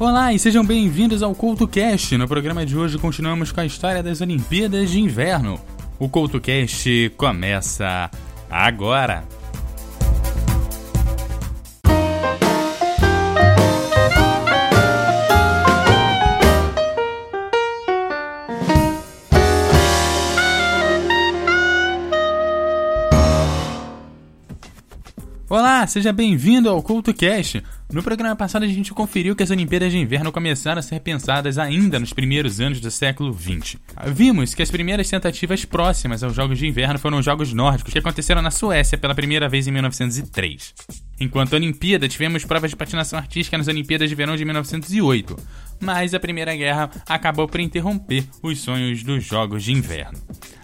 Olá e sejam bem-vindos ao CoutoCast. No programa de hoje continuamos com a história das Olimpíadas de Inverno. O CoutoCast começa agora. Olá, seja bem-vindo ao CultoCast. No programa passado a gente conferiu que as Olimpíadas de Inverno começaram a ser pensadas ainda nos primeiros anos do século XX. Vimos que as primeiras tentativas próximas aos Jogos de Inverno foram os Jogos Nórdicos, que aconteceram na Suécia pela primeira vez em 1903. Enquanto Olimpíada, tivemos provas de patinação artística nas Olimpíadas de Verão de 1908, mas a Primeira Guerra acabou por interromper os sonhos dos Jogos de Inverno.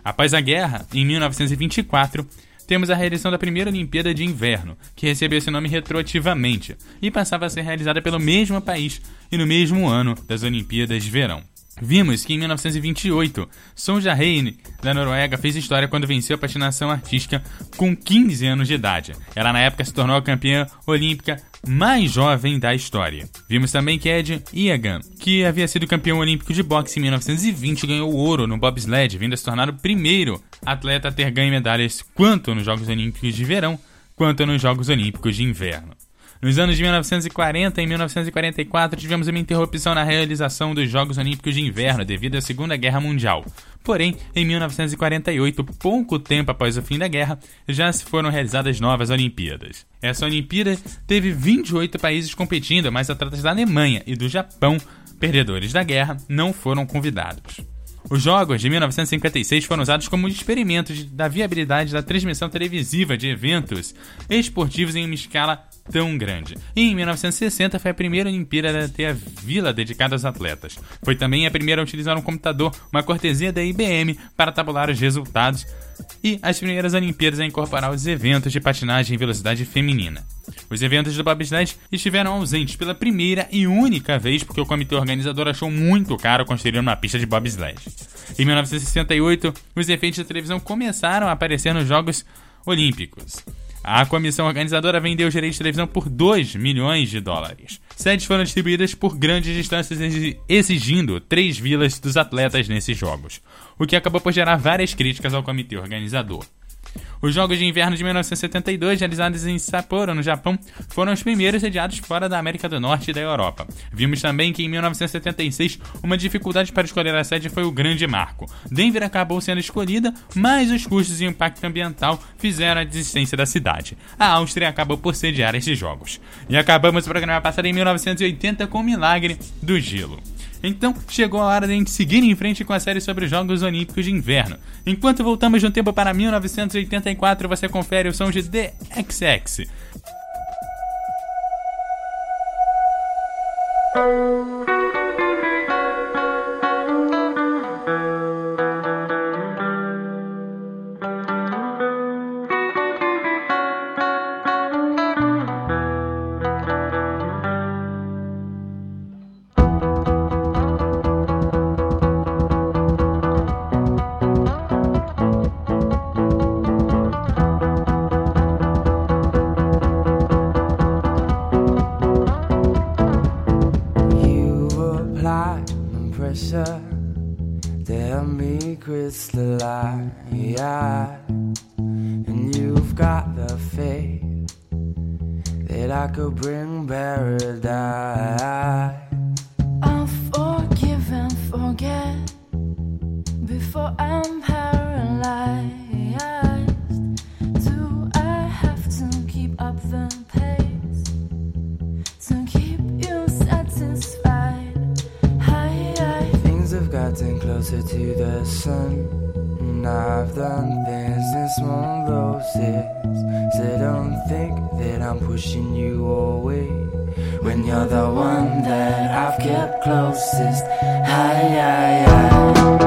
Após a guerra, em 1924, temos a realização da primeira Olimpíada de Inverno, que recebeu esse nome retroativamente e passava a ser realizada pelo mesmo país e no mesmo ano das Olimpíadas de Verão. Vimos que em 1928, Sonja Reine, da Noruega, fez história quando venceu a patinação artística com 15 anos de idade. Ela, na época, se tornou a campeã olímpica mais jovem da história. Vimos também que Ed Iagan, que havia sido campeão olímpico de boxe em 1920, ganhou ouro no bobsled, vindo a se tornar o primeiro atleta a ter ganho medalhas quanto nos Jogos Olímpicos de Verão, quanto nos Jogos Olímpicos de Inverno. Nos anos de 1940 e 1944 tivemos uma interrupção na realização dos Jogos Olímpicos de Inverno devido à Segunda Guerra Mundial. Porém, em 1948, pouco tempo após o fim da guerra, já se foram realizadas novas Olimpíadas. Essa Olimpíada teve 28 países competindo, mas atletas da Alemanha e do Japão, perdedores da guerra, não foram convidados. Os jogos de 1956 foram usados como experimento da viabilidade da transmissão televisiva de eventos esportivos em uma escala tão grande. E em 1960 foi a primeira Olimpíada a ter a vila dedicada aos atletas. Foi também a primeira a utilizar um computador, uma cortesia da IBM, para tabular os resultados e as primeiras Olimpíadas a incorporar os eventos de patinagem em velocidade feminina. Os eventos do bobsled estiveram ausentes pela primeira e única vez porque o comitê organizador achou muito caro construir uma pista de bobsled. Em 1968, os efeitos da televisão começaram a aparecer nos Jogos Olímpicos. A comissão organizadora vendeu os direitos de televisão por 2 milhões de dólares. Sedes foram distribuídas por grandes distâncias, exigindo três vilas dos atletas nesses jogos, o que acabou por gerar várias críticas ao comitê organizador. Os Jogos de Inverno de 1972, realizados em Sapporo, no Japão, foram os primeiros sediados fora da América do Norte e da Europa. Vimos também que em 1976, uma dificuldade para escolher a sede foi o grande marco. Denver acabou sendo escolhida, mas os custos e o impacto ambiental fizeram a desistência da cidade. A Áustria acabou por sediar estes jogos. E acabamos o programa passado em 1980 com o milagre do gelo. Então, chegou a hora de a gente seguir em frente com a série sobre os Jogos Olímpicos de Inverno. Enquanto voltamos no tempo para 1984, você confere o som de The XX. crystallize, and you've got the faith that I could bring paradise. I'll forgive and forget before I'm paralyzed. Closer to the sun. And I've done things in small doses. So don't think that I'm pushing you away. When you're the one that I've kept closest. Hi, hi, hi.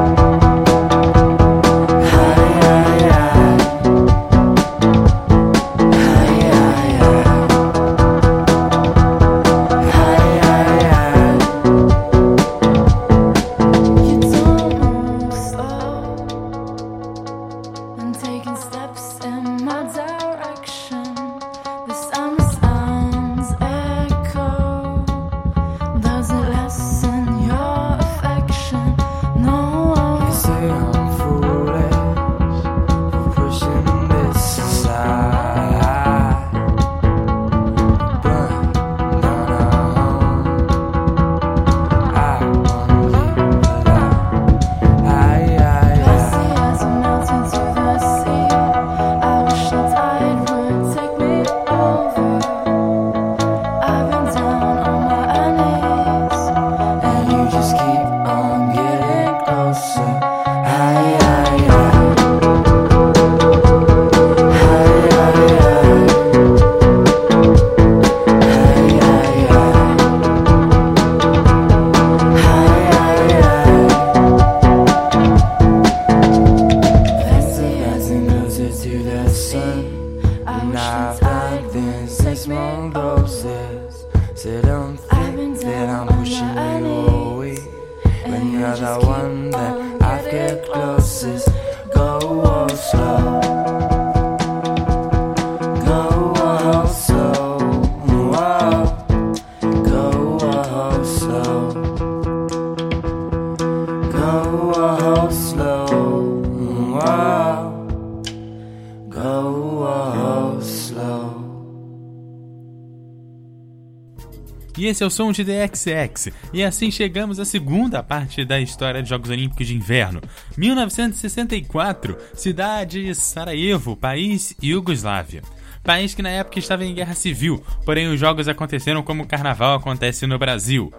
Esse é o som de DXX. E assim chegamos à segunda parte da história dos Jogos Olímpicos de Inverno. 1964, cidade de Sarajevo, país Iugoslávia. País que na época estava em guerra civil, porém os jogos aconteceram como o carnaval acontece no Brasil.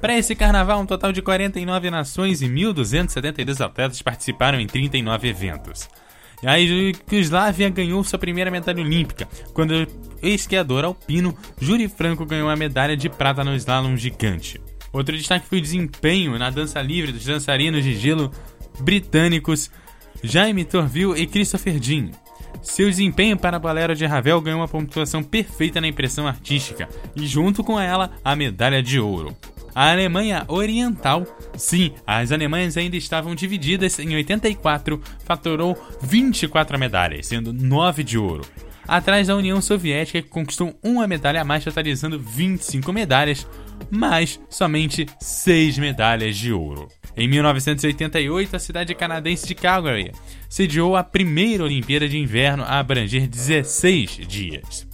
Para esse carnaval, um total de 49 nações e 1.272 atletas participaram em 39 eventos. A Iugoslávia ganhou sua primeira medalha olímpica, quando o esquiador alpino Júri Franco ganhou a medalha de prata no slalom gigante. Outro destaque foi o desempenho na dança livre dos dançarinos de gelo britânicos Jaime Torville e Christopher Jean. Seu desempenho para a Bolero de Ravel ganhou uma pontuação perfeita na impressão artística e, junto com ela, a medalha de ouro. A Alemanha Oriental, sim, as Alemanhas ainda estavam divididas em 84, faturou 24 medalhas, sendo 9 de ouro. Atrás da União Soviética, que conquistou uma medalha a mais, totalizando 25 medalhas, mas somente 6 medalhas de ouro. Em 1988, a cidade canadense de Calgary sediou a primeira Olimpíada de Inverno a abranger 16 dias.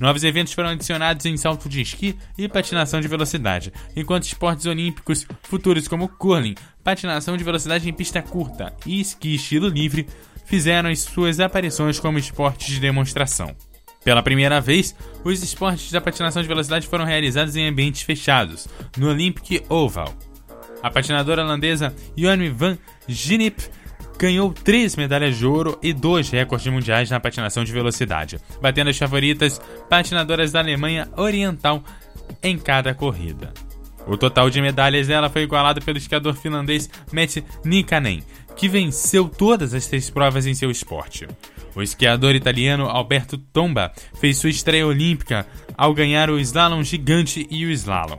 Novos eventos foram adicionados em salto de esqui e patinação de velocidade, enquanto esportes olímpicos futuros como curling, patinação de velocidade em pista curta e esqui estilo livre fizeram as suas aparições como esportes de demonstração. Pela primeira vez, os esportes da patinação de velocidade foram realizados em ambientes fechados, no Olympic Oval. A patinadora holandesa Joanne van Gennep ganhou três medalhas de ouro e dois recordes mundiais na patinação de velocidade, batendo as favoritas patinadoras da Alemanha Oriental em cada corrida. O total de medalhas dela foi igualado pelo esquiador finlandês Matti Nikanen, que venceu todas as três provas em seu esporte. O esquiador italiano Alberto Tomba fez sua estreia olímpica ao ganhar o slalom gigante e o slalom.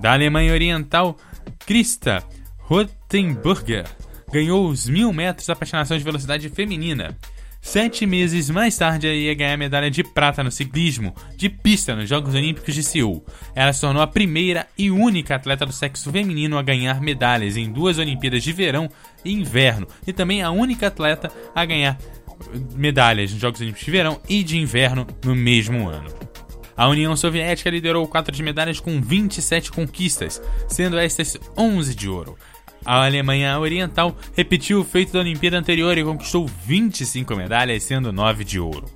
Da Alemanha Oriental, Krista Rottenburger ganhou os mil metros da patinação de velocidade feminina. Sete meses mais tarde, ela ia ganhar medalha de prata no ciclismo de pista nos Jogos Olímpicos de Seul. Ela se tornou a primeira e única atleta do sexo feminino a ganhar medalhas em duas Olimpíadas de verão e inverno, e também a única atleta a ganhar medalhas nos Jogos Olímpicos de verão e de inverno no mesmo ano. A União Soviética liderou o quadro de medalhas com 27 conquistas, sendo estas 11 de ouro. A Alemanha Oriental repetiu o feito da Olimpíada anterior e conquistou 25 medalhas, sendo 9 de ouro.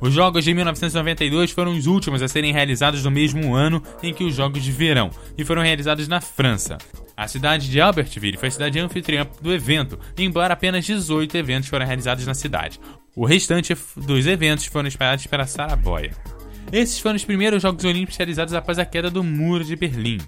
Os Jogos de 1992 foram os últimos a serem realizados no mesmo ano em que os Jogos de Verão, e foram realizados na França. A cidade de Albertville foi a cidade anfitriã do evento, embora apenas 18 eventos foram realizados na cidade. O restante dos eventos foram espalhados para Saraboia. Esses foram os primeiros Jogos Olímpicos realizados após a queda do Muro de Berlim.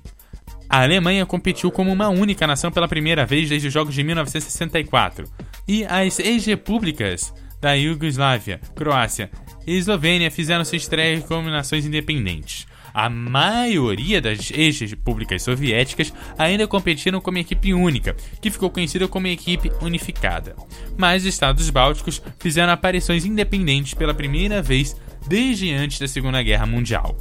A Alemanha competiu como uma única nação pela primeira vez desde os Jogos de 1964, e as ex-repúblicas da Iugoslávia, Croácia e Eslovênia fizeram sua estreia como nações independentes. A maioria das ex-repúblicas soviéticas ainda competiram como equipe única, que ficou conhecida como equipe unificada. Mas os estados bálticos fizeram aparições independentes pela primeira vez desde antes da Segunda Guerra Mundial.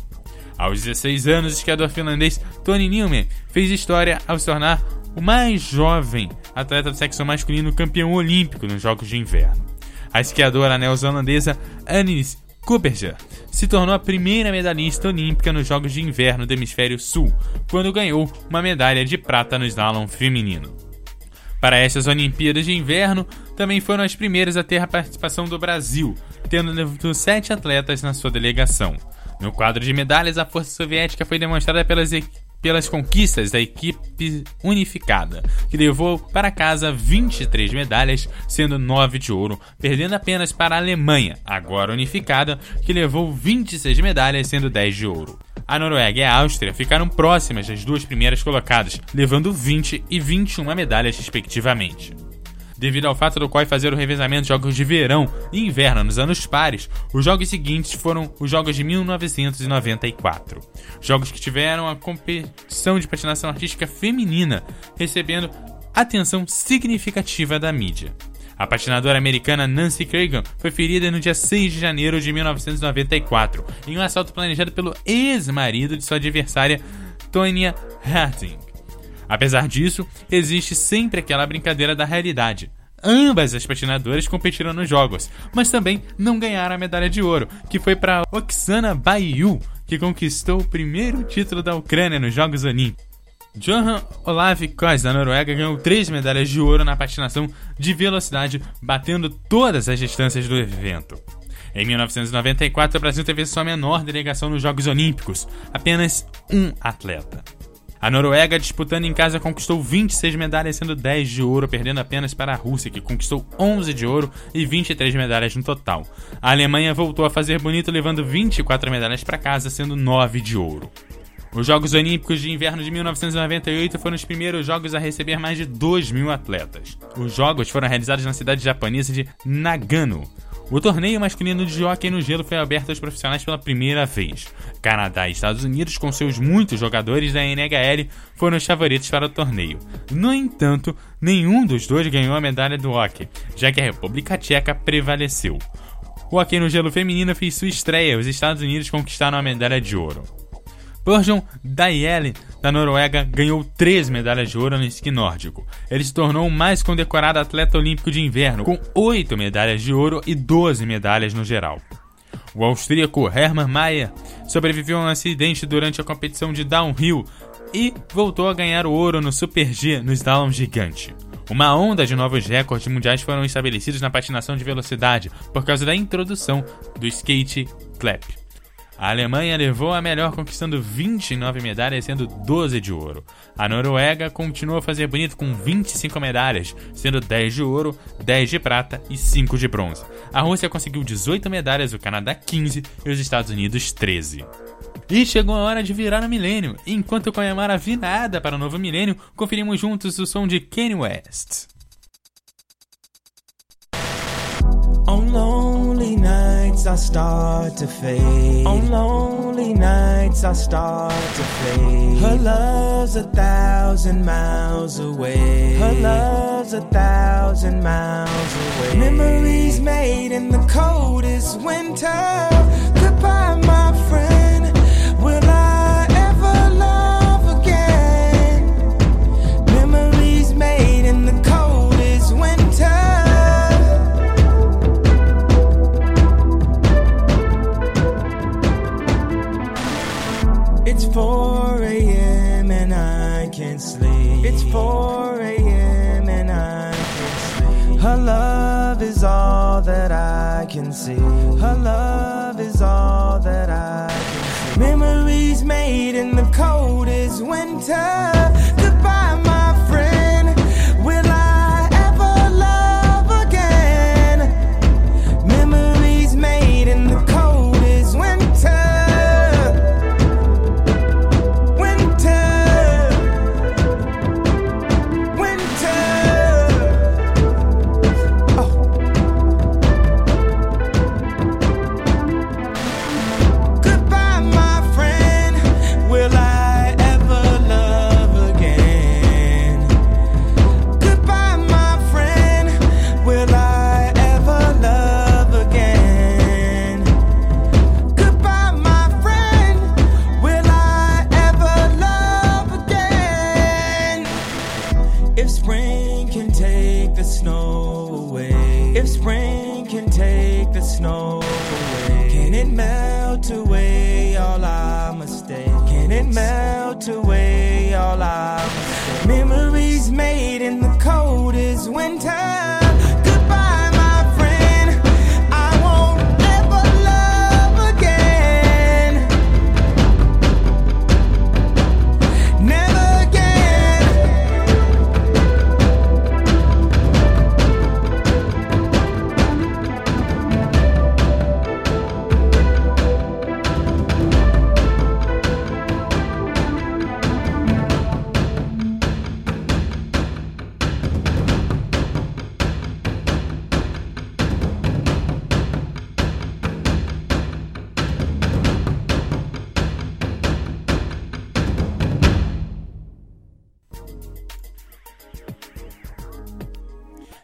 Aos 16 anos, o esquiador finlandês Tony Newman fez história ao se tornar o mais jovem atleta do sexo masculino campeão olímpico nos Jogos de Inverno. A esquiadora neozelandesa Anis Cooperja se tornou a primeira medalhista olímpica nos Jogos de Inverno do Hemisfério Sul, quando ganhou uma medalha de prata no slalom feminino. Para estas Olimpíadas de Inverno, também foram as primeiras a ter a participação do Brasil, tendo sete atletas na sua delegação. No quadro de medalhas, a força soviética foi demonstrada pelas, pelas conquistas da equipe unificada, que levou para casa 23 medalhas, sendo 9 de ouro, perdendo apenas para a Alemanha, agora unificada, que levou 26 medalhas, sendo 10 de ouro. A Noruega e a Áustria ficaram próximas das duas primeiras colocadas, levando 20 e 21 medalhas respectivamente. Devido ao fato do qual fazer o revezamento de jogos de verão e inverno nos anos pares. Os jogos seguintes foram os jogos de 1994. Jogos que tiveram a competição de patinação artística feminina, recebendo atenção significativa da mídia. A patinadora americana Nancy Kerrigan foi ferida no dia 6 de janeiro de 1994 em um assalto planejado pelo ex-marido de sua adversária, Tonya Harding. Apesar disso, existe sempre aquela brincadeira da realidade. Ambas as patinadoras competiram nos jogos, mas também não ganharam a medalha de ouro, que foi para Oksana Baiu, que conquistou o primeiro título da Ucrânia nos Jogos Olímpicos. Johan Olav Kois, da Noruega, ganhou três medalhas de ouro na patinação de velocidade, batendo todas as distâncias do evento. Em 1994, o Brasil teve sua menor delegação nos Jogos Olímpicos, apenas um atleta. A Noruega, disputando em casa, conquistou 26 medalhas, sendo 10 de ouro, perdendo apenas para a Rússia, que conquistou 11 de ouro e 23 medalhas no total. A Alemanha voltou a fazer bonito, levando 24 medalhas para casa, sendo 9 de ouro. Os Jogos Olímpicos de Inverno de 1998 foram os primeiros jogos a receber mais de 2 mil atletas. Os jogos foram realizados na cidade japonesa de Nagano. O torneio masculino de hóquei no gelo foi aberto aos profissionais pela primeira vez. Canadá e Estados Unidos, com seus muitos jogadores da NHL, foram os favoritos para o torneio. No entanto, nenhum dos dois ganhou a medalha do hóquei, já que a República Tcheca prevaleceu. O hóquei no gelo feminino fez sua estreia, os Estados Unidos conquistaram a medalha de ouro. Bjørn Daiele, da Noruega, ganhou três medalhas de ouro no esqui nórdico. Ele se tornou o mais condecorado atleta olímpico de inverno, com oito medalhas de ouro e 12 medalhas no geral. O austríaco Hermann Mayer sobreviveu a um acidente durante a competição de downhill e voltou a ganhar o ouro no Super G no slalom gigante. Uma onda de novos recordes mundiais foram estabelecidos na patinação de velocidade por causa da introdução do skate clap. A Alemanha levou a melhor, conquistando 29 medalhas, sendo 12 de ouro. A Noruega continuou a fazer bonito com 25 medalhas, sendo 10 de ouro, 10 de prata e 5 de bronze. A Rússia conseguiu 18 medalhas, o Canadá 15 e os Estados Unidos 13. E chegou a hora de virar o milênio. Enquanto a Yamara virada para o novo milênio, conferimos juntos o som de Kanye West. On lonely nights I start to fade. On lonely nights I start to fade. Her love's a thousand miles away. Her love's a thousand miles away. Memories made in the coldest winter. Goodbye, my friend. Will I ever love again? Memories made in the Her love is all that I can see. Her love is all that I can see. Memories made in the coldest winter. If spring can take the snow away, if spring can take the snow away, can it melt away all our mistakes? Can it melt away all our mistakes? Memories made in the coldest winter.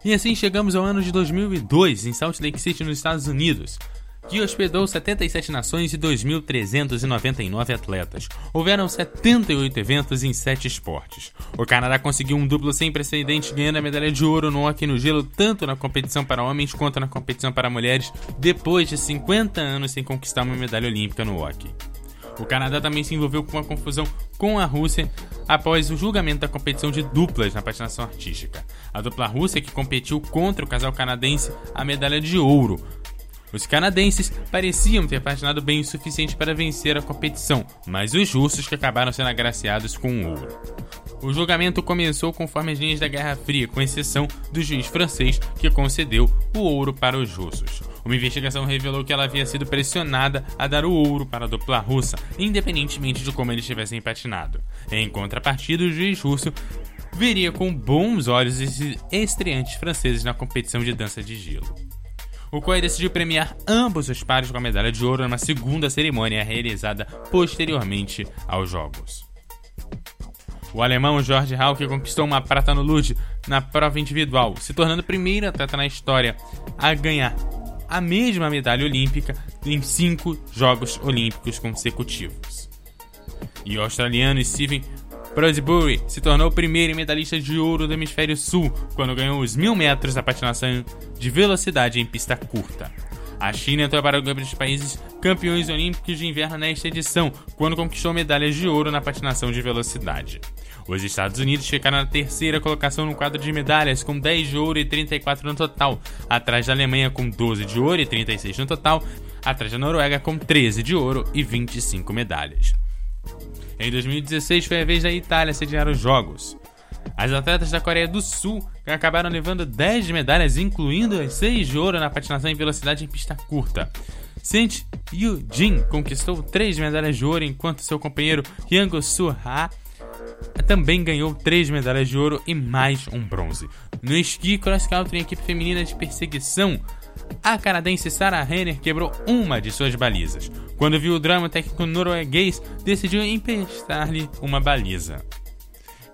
E assim chegamos ao ano de 2002, em Salt Lake City, nos Estados Unidos, que hospedou 77 nações e 2.399 atletas. Houveram 78 eventos em 7 esportes. O Canadá conseguiu um duplo sem precedentes, ganhando a medalha de ouro no hockey no gelo, tanto na competição para homens quanto na competição para mulheres, depois de 50 anos sem conquistar uma medalha olímpica no hockey. O Canadá também se envolveu com uma confusão com a Rússia após o julgamento da competição de duplas na patinação artística. A dupla russa que competiu contra o casal canadense a medalha de ouro. Os canadenses pareciam ter patinado bem o suficiente para vencer a competição, mas os russos que acabaram sendo agraciados com o ouro. O julgamento começou conforme as linhas da Guerra Fria, com exceção do juiz francês que concedeu o ouro para os russos. Uma investigação revelou que ela havia sido pressionada a dar o ouro para a dupla russa, independentemente de como eles tivessem patinado. Em contrapartida, o juiz russo veria com bons olhos esses estreantes franceses na competição de dança de gelo. O COI decidiu premiar ambos os pares com a medalha de ouro numa segunda cerimônia realizada posteriormente aos Jogos. O alemão George Hauck conquistou uma prata no luge na prova individual, se tornando o primeiro atleta na história a ganhar a mesma medalha olímpica em cinco Jogos Olímpicos consecutivos. E o australiano Stephen Prosbury se tornou o primeiro medalhista de ouro do Hemisfério Sul quando ganhou os mil metros da patinação de velocidade em pista curta. A China entrou para o grupo dos países campeões olímpicos de inverno nesta edição, quando conquistou medalhas de ouro na patinação de velocidade. Os Estados Unidos ficaram na terceira colocação no quadro de medalhas, com 10 de ouro e 34 no total, atrás da Alemanha com 12 de ouro e 36 no total, atrás da Noruega com 13 de ouro e 25 medalhas. Em 2016 foi a vez da Itália sediar os Jogos. As atletas da Coreia do Sul acabaram levando 10 medalhas, incluindo as 6 de ouro na patinação em velocidade em pista curta. Saint Yu-jin conquistou 3 medalhas de ouro, enquanto seu companheiro Hyang Soo-ha também ganhou três medalhas de ouro e mais um bronze. No esqui cross country equipe feminina de perseguição, a canadense Sarah Renner quebrou uma de suas balizas. Quando viu o drama, o técnico norueguês decidiu emprestar-lhe uma baliza.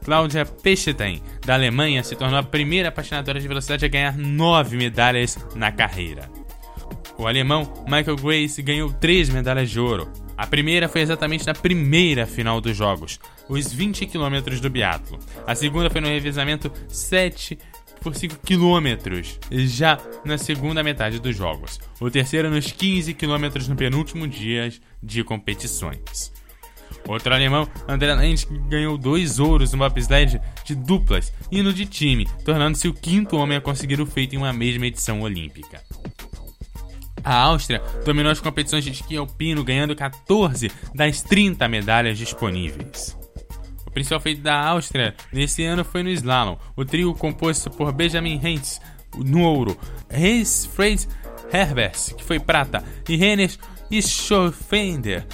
Claudia Pechstein, da Alemanha, se tornou a primeira patinadora de velocidade a ganhar nove medalhas na carreira. O alemão Michael Grace ganhou três medalhas de ouro. A primeira foi exatamente na primeira final dos Jogos, os 20 km do biatlo. A segunda foi no revezamento 7 por 5 km, já na segunda metade dos Jogos. O terceiro nos 15 km no penúltimo dia de competições. Outro alemão, André Lenz, ganhou dois ouros no bobsled de duplas e no de time, tornando-se o quinto homem a conseguir o feito em uma mesma edição olímpica. A Áustria dominou as competições de esqui alpino, ganhando 14 das 30 medalhas disponíveis. O principal feito da Áustria nesse ano foi no slalom. O trio composto por Benjamin Hentz no ouro, Reis Fred Herbers, que foi prata, e Rennes Schofender,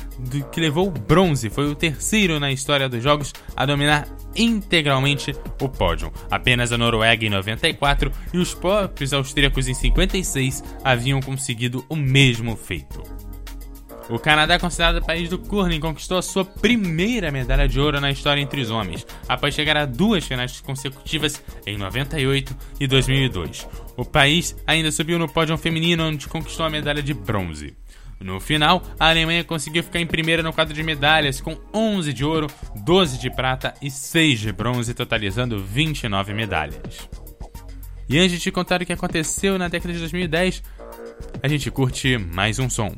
que levou bronze, foi o terceiro na história dos Jogos a dominar integralmente o pódio. Apenas a Noruega em 94 e os próprios austríacos em 56 haviam conseguido o mesmo feito. O Canadá, considerado o país do curling, conquistou a sua primeira medalha de ouro na história entre os homens, após chegar a duas finais consecutivas em 98 e 2002. O país ainda subiu no pódio feminino, onde conquistou a medalha de bronze. No final, a Alemanha conseguiu ficar em primeira no quadro de medalhas, com 11 de ouro, 12 de prata e 6 de bronze, totalizando 29 medalhas. E antes de contar o que aconteceu na década de 2010, a gente curte mais um som.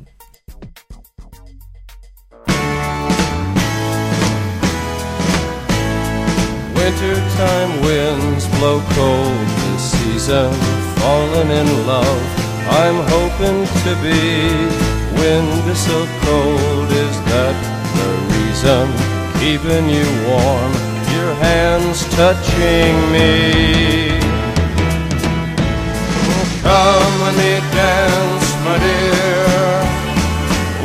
Winds blow cold this season, falling in love. I'm hoping to be wind is so cold, is that the reason keeping you warm? Your hands touching me. Come me, dance, my dear.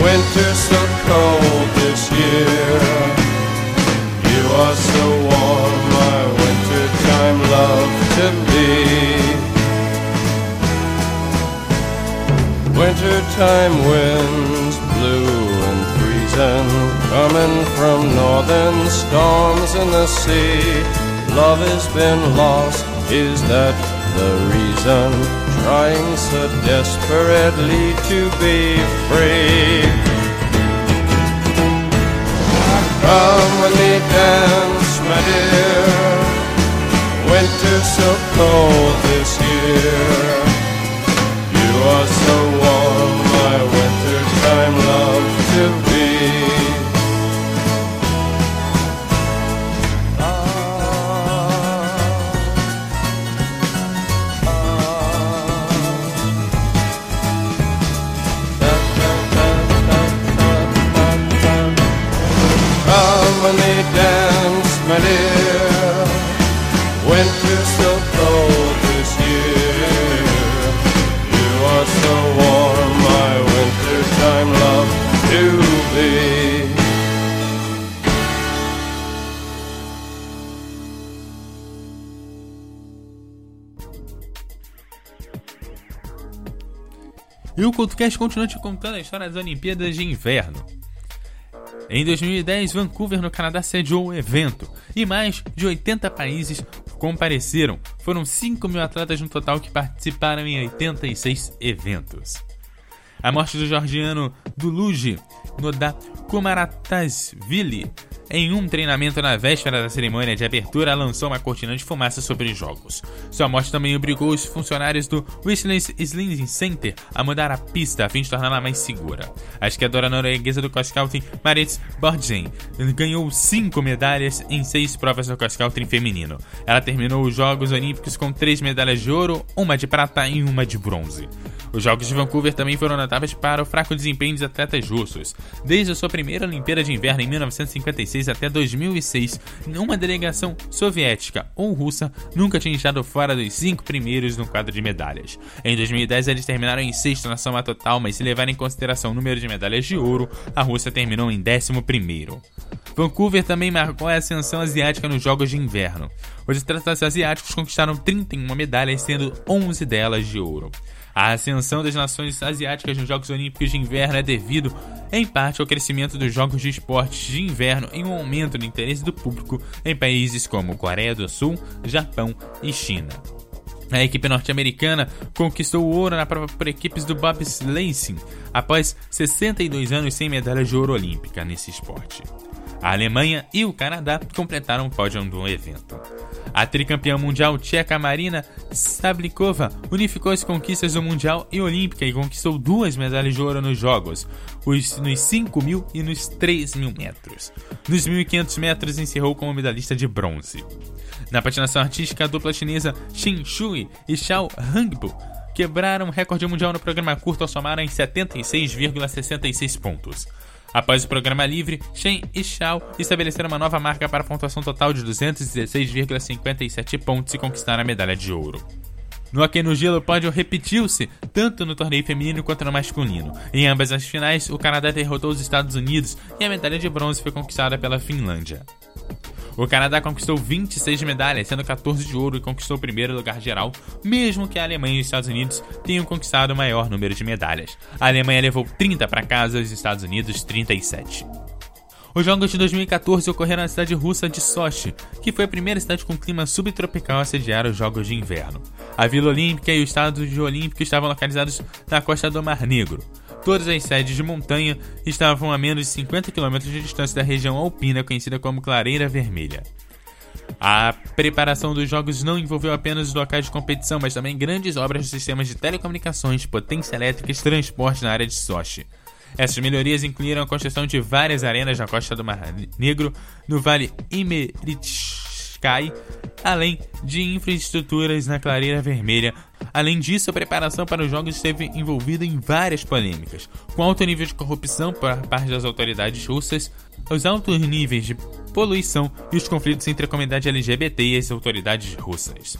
Winter's so cold this year. You are so warm, my wintertime love to be. Wintertime winds from northern storms in the sea. Love has been lost Is that the reason? Trying so desperately to be free. Come with me, dance, my dear. Winter's so cold this year. You are o continua te contando a história das Olimpíadas de Inverno. Em 2010, Vancouver, no Canadá, sediou o evento e mais de 80 países compareceram. Foram 5 mil atletas no total que participaram em 86 eventos. A morte do georgiano Duluji Noda Kumaratasvili em um treinamento na véspera da cerimônia de abertura lançou uma cortina de fumaça sobre os jogos. Sua morte também obrigou os funcionários do Whistling Slinging Center a mudar a pista a fim de torná-la mais segura. A esquiadora norueguesa do cross-country Marit Borgen ganhou cinco medalhas em seis provas do cross-country feminino. Ela terminou os Jogos Olímpicos com três medalhas de ouro, uma de prata e uma de bronze. Os Jogos de Vancouver também foram notáveis para o fraco desempenho dos atletas russos. Desde a sua primeira Olimpíada de Inverno em 1956 até 2006, nenhuma delegação soviética ou russa nunca tinha estado fora dos cinco primeiros no quadro de medalhas. Em 2010, eles terminaram em sexto na soma total, mas se levar em consideração o número de medalhas de ouro, a Rússia terminou em décimo primeiro. Vancouver também marcou a ascensão asiática nos Jogos de Inverno. Os atletas asiáticos conquistaram 31 medalhas, sendo 11 delas de ouro. A ascensão das nações asiáticas nos Jogos Olímpicos de Inverno é devido, em parte, ao crescimento dos Jogos de Esportes de Inverno e um aumento no interesse do público em países como Coreia do Sul, Japão e China. A equipe norte-americana conquistou o ouro na prova por equipes do bobsleigh após 62 anos sem medalha de ouro olímpica nesse esporte. A Alemanha e o Canadá completaram o pódio do evento. A tricampeã mundial tcheca Marina Sablikova unificou as conquistas do Mundial e Olímpica e conquistou duas medalhas de ouro nos Jogos, os, nos 5 mil e nos 3 mil metros. Nos 1.500 metros encerrou como medalhista de bronze. Na patinação artística, a dupla chinesa Xin Shui e Xiao Hangbu quebraram o recorde mundial no programa curto ao somar em 76,66 pontos. Após o programa livre, Shen e Xiao estabeleceram uma nova marca para a pontuação total de 216,57 pontos e conquistaram a medalha de ouro. No hockey no gelo, o pódio repetiu-se tanto no torneio feminino quanto no masculino. Em ambas as finais, o Canadá derrotou os Estados Unidos e a medalha de bronze foi conquistada pela Finlândia. O Canadá conquistou 26 medalhas, sendo 14 de ouro e conquistou o primeiro lugar geral, mesmo que a Alemanha e os Estados Unidos tenham conquistado o maior número de medalhas. A Alemanha levou 30 para casa e os Estados Unidos 37. Os Jogos de 2014 ocorreram na cidade russa de Sochi, que foi a primeira cidade com clima subtropical a sediar os Jogos de Inverno. A Vila Olímpica e o Estádio Olímpico estavam localizados na costa do Mar Negro. Todas as sedes de montanha estavam a menos de 50 km de distância da região alpina conhecida como Clareira Vermelha. A preparação dos jogos não envolveu apenas os locais de competição, mas também grandes obras dos sistemas de telecomunicações, potência elétrica e transporte na área de Sochi. Essas melhorias incluíram a construção de várias arenas na costa do Mar Negro, no Vale Imeritskaya, além de infraestruturas na Clareira Vermelha. Além disso, a preparação para os jogos esteve envolvida em várias polêmicas, com alto nível de corrupção por parte das autoridades russas, os altos níveis de poluição e os conflitos entre a comunidade LGBT e as autoridades russas.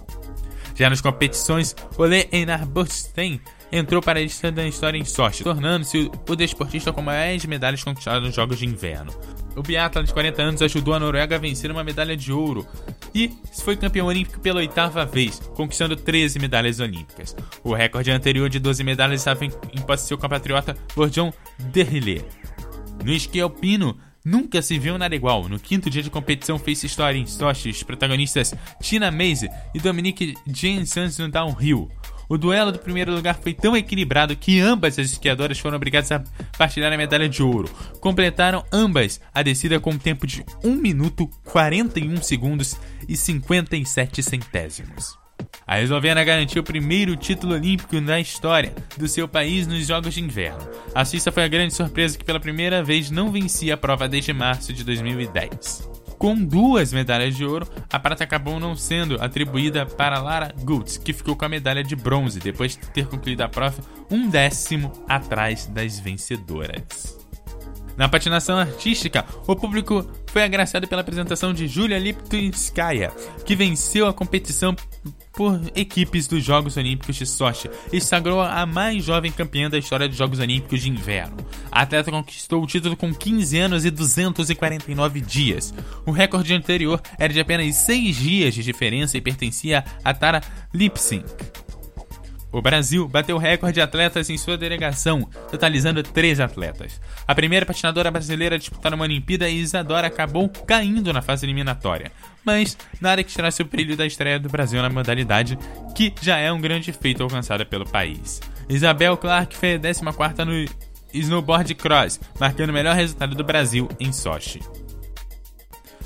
Já nas competições, Ole Einar Bernstein entrou para a lista da história em Sochi, tornando-se o desportista com mais medalhas conquistadas nos Jogos de Inverno. O biatlo de 40 anos ajudou a Noruega a vencer uma medalha de ouro e foi campeão olímpico pela oitava vez, conquistando 13 medalhas olímpicas. O recorde anterior de 12 medalhas estava em posse de seu compatriota Borjon Derrillé. No esqui alpino, Nunca se viu nada igual. No quinto dia de competição fez história em Sochi, os protagonistas Tina Maze e Dominique Jean Santos no downhill. O duelo do primeiro lugar foi tão equilibrado que ambas as esquiadoras foram obrigadas a partilhar a medalha de ouro. Completaram ambas a descida com um tempo de 1 minuto 41 segundos e 57 centésimos. A eslovena garantiu o primeiro título olímpico na história do seu país nos Jogos de Inverno. A Suíça foi a grande surpresa que pela primeira vez não vencia a prova desde março de 2010. Com duas medalhas de ouro, a prata acabou não sendo atribuída para Lara Gutz, que ficou com a medalha de bronze depois de ter concluído a prova um décimo atrás das vencedoras. Na patinação artística, o público foi agraciado pela apresentação de Julia Liptinskaya, que venceu a competição por equipes dos Jogos Olímpicos de Sochi e sagrou a mais jovem campeã da história dos Jogos Olímpicos de Inverno. A atleta conquistou o título com 15 anos e 249 dias. O recorde anterior era de apenas 6 dias de diferença e pertencia a Tara Lipsink. O Brasil bateu o recorde de atletas em sua delegação, totalizando três atletas. A primeira patinadora brasileira a disputar uma Olimpíada, Isadora, acabou caindo na fase eliminatória. Mas nada que tirasse o brilho da estreia do Brasil na modalidade, que já é um grande feito alcançado pelo país. Isabel Clark a 14 no snowboard cross, marcando o melhor resultado do Brasil em Sochi.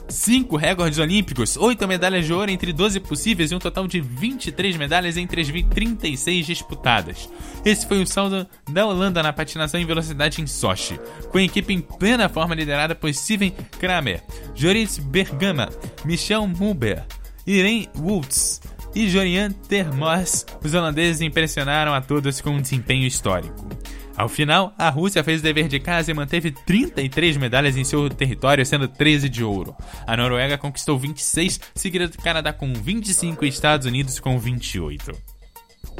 5 recordes olímpicos, 8 medalhas de ouro entre 12 possíveis e um total de 23 medalhas entre as 36 disputadas. Esse foi o saldo da Holanda na patinação em velocidade em Sochi, com a equipe em plena forma liderada por Steven Kramer, Joris Bergama, Michel Muber, Irene Woods e Jorian Termos. Os holandeses impressionaram a todos com um desempenho histórico. Ao final, a Rússia fez o dever de casa e manteve 33 medalhas em seu território, sendo 13 de ouro. A Noruega conquistou 26, seguida do Canadá com 25 e Estados Unidos com 28.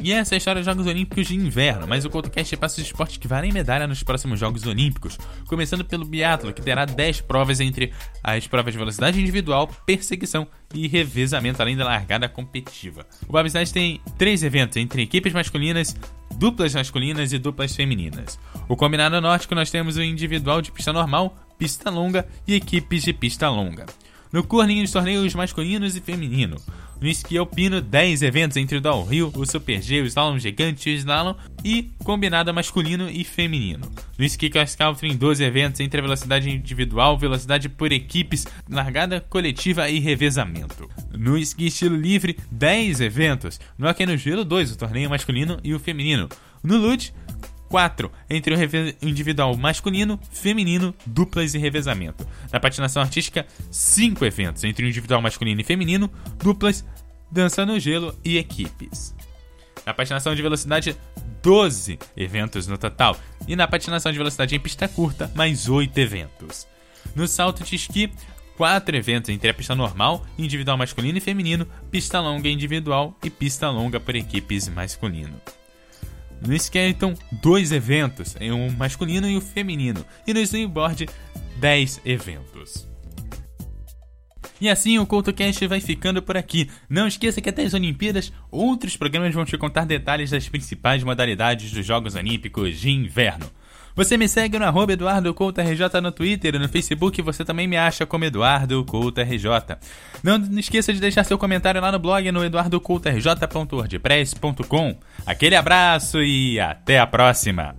E essa é a história dos Jogos Olímpicos de Inverno, mas o CoutoCast passa os esportes que valem medalha nos próximos Jogos Olímpicos, começando pelo biatlo, que terá 10 provas entre as provas de velocidade individual, perseguição e revezamento, além da largada competitiva. O bobsled tem três eventos entre equipes masculinas, duplas masculinas e duplas femininas. O combinado nórdico nós temos o individual de pista normal, pista longa e equipes de pista longa. No curling, os torneios masculinos e feminino. No esqui alpino, 10 eventos entre o downhill, o super G, o slalom gigante e o slalom e combinada masculino e feminino. No esqui cross country, 12 eventos entre a velocidade individual, velocidade por equipes, largada coletiva e revezamento. No esqui estilo livre, 10 eventos. No hockey no gelo, 2, o torneio masculino e o feminino. No lute, 4 entre o individual masculino, feminino, duplas e revezamento. Na patinação artística, 5 eventos entre o individual masculino e feminino, duplas, dança no gelo e equipes. Na patinação de velocidade, 12 eventos no total. E na patinação de velocidade em pista curta, mais 8 eventos. No salto de esqui, 4 eventos entre a pista normal, individual masculino e feminino, pista longa individual e pista longa por equipes masculino. No Skeleton, dois eventos, um masculino e um feminino. E no Snowboard, 10 eventos. E assim o CoutoCast vai ficando por aqui. Não esqueça que até as Olimpíadas, outros programas vão te contar detalhes das principais modalidades dos Jogos Olímpicos de Inverno. Você me segue no arroba Eduardo Couto RJ no Twitter e no Facebook você também me acha como Eduardo Couto RJ. Não esqueça de deixar seu comentário lá no blog no eduardocoutorj.wordpress.com. Aquele abraço e até a próxima!